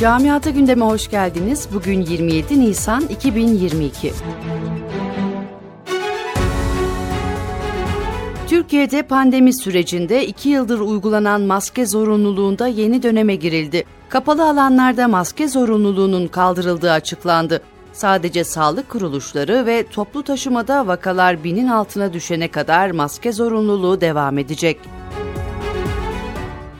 Camiata gündeme hoş geldiniz. Bugün 27 Nisan 2022. Türkiye'de pandemi sürecinde 2 yıldır uygulanan maske zorunluluğunda yeni döneme girildi. Kapalı alanlarda maske zorunluluğunun kaldırıldığı açıklandı. Sadece sağlık kuruluşları ve toplu taşımada vakalar binin altına düşene kadar maske zorunluluğu devam edecek.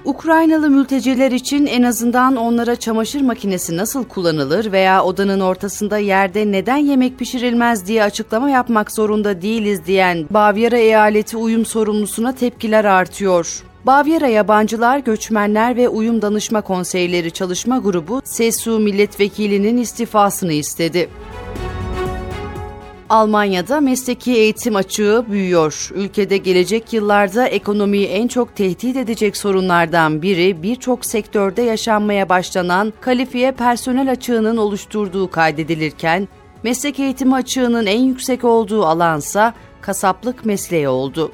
Ukraynalı mülteciler için en azından onlara çamaşır makinesi nasıl kullanılır veya odanın ortasında yerde neden yemek pişirilmez diye açıklama yapmak zorunda değiliz diyen Bavyera eyaleti uyum sorumlusuna tepkiler artıyor. Bavyera Yabancılar, Göçmenler ve Uyum Danışma Konseyleri Çalışma Grubu, SESU milletvekilinin istifasını istedi. Almanya'da mesleki eğitim açığı büyüyor. Ülkede gelecek yıllarda ekonomiyi en çok tehdit edecek sorunlardan biri birçok sektörde yaşanmaya başlanan kalifiye personel açığının oluşturduğu kaydedilirken, meslek eğitimi açığının en yüksek olduğu alansa kasaplık mesleği oldu.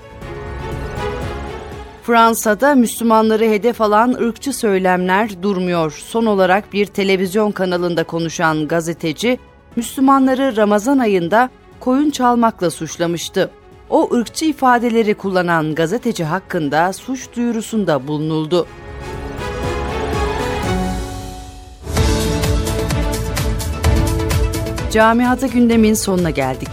Fransa'da Müslümanları hedef alan ırkçı söylemler durmuyor. Son olarak bir televizyon kanalında konuşan gazeteci, Müslümanları Ramazan ayında koyun çalmakla suçlamıştı. O ırkçı ifadeleri kullanan gazeteci hakkında suç duyurusunda bulunuldu. Camiata gündemin sonuna geldik.